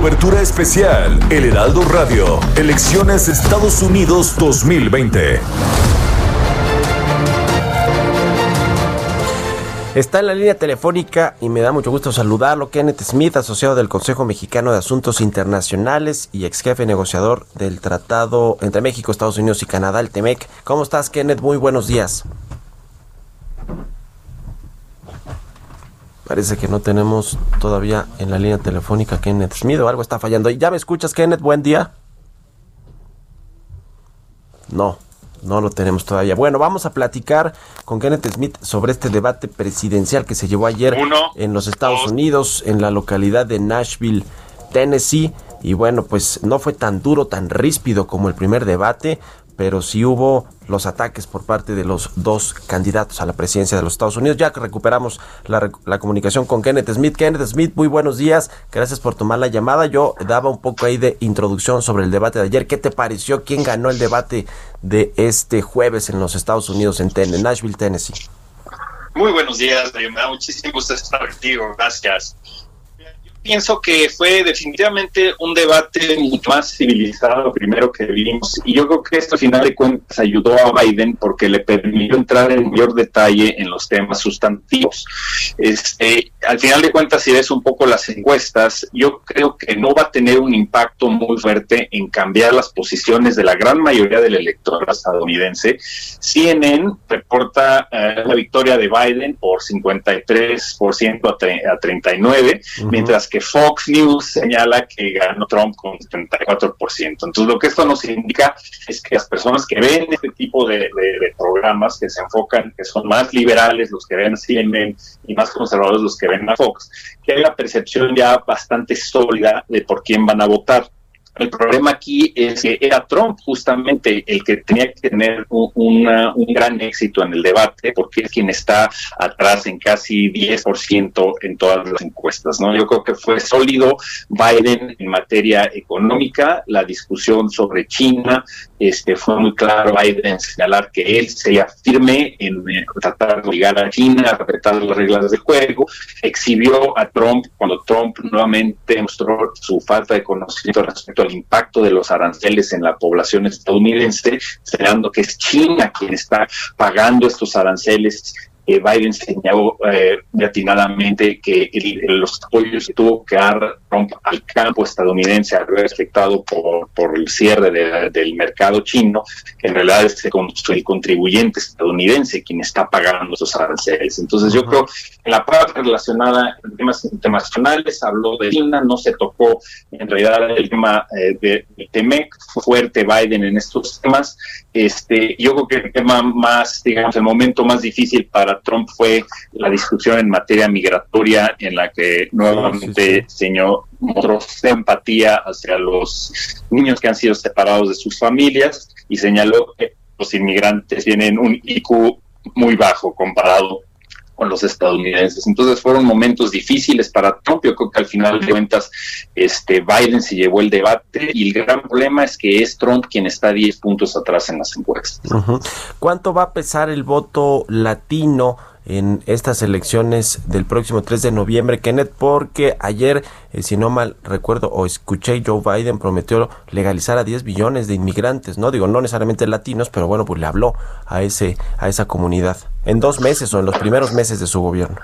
Cobertura especial El Heraldo Radio. Elecciones Estados Unidos 2020. Está en la línea telefónica y me da mucho gusto saludarlo, Kenneth Smith, asociado del Consejo Mexicano de Asuntos Internacionales y ex jefe negociador del Tratado entre México, Estados Unidos y Canadá, el TEMEC. ¿Cómo estás, Kenneth? Muy buenos días. Parece que no tenemos todavía en la línea telefónica a Kenneth Smith o algo está fallando. ¿Ya me escuchas, Kenneth? Buen día. No, no lo tenemos todavía. Bueno, vamos a platicar con Kenneth Smith sobre este debate presidencial que se llevó ayer Uno, en los Estados dos. Unidos, en la localidad de Nashville, Tennessee. Y bueno, pues no fue tan duro, tan ríspido como el primer debate, pero sí hubo los ataques por parte de los dos candidatos a la presidencia de los Estados Unidos. Ya que recuperamos la, la comunicación con Kenneth Smith. Kenneth Smith, muy buenos días. Gracias por tomar la llamada. Yo daba un poco ahí de introducción sobre el debate de ayer. ¿Qué te pareció? ¿Quién ganó el debate de este jueves en los Estados Unidos, en en Nashville, Tennessee? Muy buenos días. Me da muchísimo gusto estar contigo. Gracias. Pienso que fue definitivamente un debate mucho más civilizado primero que vimos y yo creo que esto al final de cuentas ayudó a Biden porque le permitió entrar en mayor detalle en los temas sustantivos. Este, al final de cuentas, si ves un poco las encuestas, yo creo que no va a tener un impacto muy fuerte en cambiar las posiciones de la gran mayoría del electorado estadounidense. CNN reporta eh, la victoria de Biden por 53% a, a 39, mientras que Fox News señala que ganó Trump con 74%. Entonces, lo que esto nos indica es que las personas que ven este tipo de, de- programas, que se enfocan, que son más liberales, los que ven CNN, y más conservadores, los que ven a Fox, que hay una percepción ya bastante sólida de por quién van a votar. El problema aquí es que era Trump justamente el que tenía que tener un, gran éxito en el debate, porque es quien está atrás en casi 10% en todas las encuestas. ¿no? Yo creo que fue sólido Biden en materia económica, la discusión sobre China, este, fue muy claro Biden señalar que él sería firme en eh, tratar de obligar a China a respetar las reglas del juego, exhibió a Trump cuando Trump nuevamente mostró su falta de conocimiento respecto al impacto de los aranceles en la población estadounidense, señalando que es China quien está pagando estos aranceles. Eh, Biden señaló eh, atinadamente que el- los apoyos que tuvo que dar Trump al campo estadounidense al ver afectado por, por el cierre de- del mercado chino, en realidad es el, con- el contribuyente estadounidense quien está pagando esos aranceles. Entonces yo creo en la parte relacionada a temas internacionales habló de China, no se tocó en realidad el tema eh, de, de Temec, fue fuerte Biden en estos temas. Este, yo creo que el tema más, digamos, el momento más difícil para Trump fue la discusión en materia migratoria, en la que nuevamente señor mostró empatía hacia los niños que han sido separados de sus familias y señaló que los inmigrantes tienen un IQ muy bajo comparado con los estadounidenses. Entonces fueron momentos difíciles para Trump. Yo creo que al final de cuentas este Biden se llevó el debate y el gran problema es que es Trump quien está 10 puntos atrás en las encuestas. ¿Cuánto va a pesar el voto latino en estas elecciones del próximo 3 de noviembre, Kenneth? Porque ayer, eh, si no mal recuerdo o escuché, Joe Biden prometió legalizar a 10 billones de inmigrantes, ¿no? Digo, no necesariamente latinos, pero bueno, pues le habló a ese a esa comunidad en dos meses o en los primeros meses de su gobierno.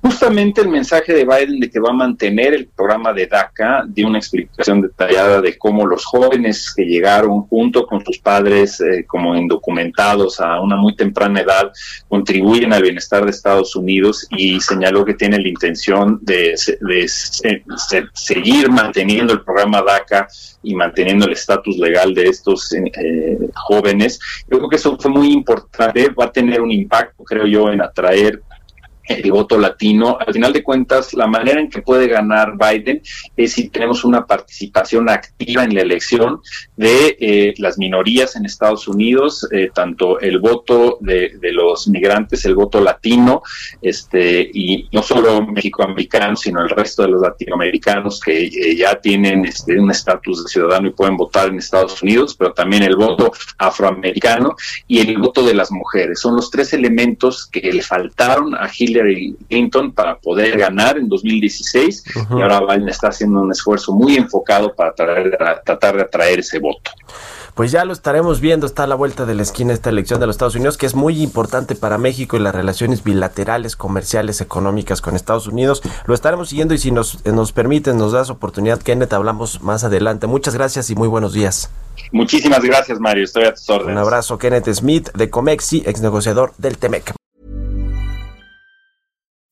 Justamente el mensaje de Biden de que va a mantener el programa de DACA dio una explicación detallada de cómo los jóvenes que llegaron junto con sus padres eh, como indocumentados a una muy temprana edad contribuyen al bienestar de Estados Unidos y señaló que tiene la intención de, de se- se- seguir manteniendo el programa DACA y manteniendo el estatus legal de estos eh, jóvenes. Yo creo que eso fue muy importante, va a tener un impacto, creo yo, en atraer el voto latino. Al final de cuentas, la manera en que puede ganar Biden es si tenemos una participación activa en la elección de eh, las minorías en Estados Unidos, eh, tanto el voto de, los migrantes, el voto latino, este, y no solo mexicoamericanos, sino el resto de los latinoamericanos que eh, ya tienen este, un estatus de ciudadano y pueden votar en Estados Unidos, pero también el voto afroamericano y el voto de las mujeres. Son los tres elementos que le faltaron a Hillary Clinton para poder ganar en 2016 y ahora Biden está haciendo un esfuerzo muy enfocado para tratar de atraer ese voto. Pues ya lo estaremos viendo, está a la vuelta de la esquina esta elección de los Estados Unidos, que es muy importante para México y las relaciones bilaterales, comerciales, económicas con Estados Unidos. Lo estaremos siguiendo y si nos, nos permiten, nos das oportunidad, Kenneth, hablamos más adelante. Muchas gracias y muy buenos días. Muchísimas gracias, Mario. Estoy a tus órdenes. Un abrazo, Kenneth Smith, de Comexi, ex negociador del TEMEC.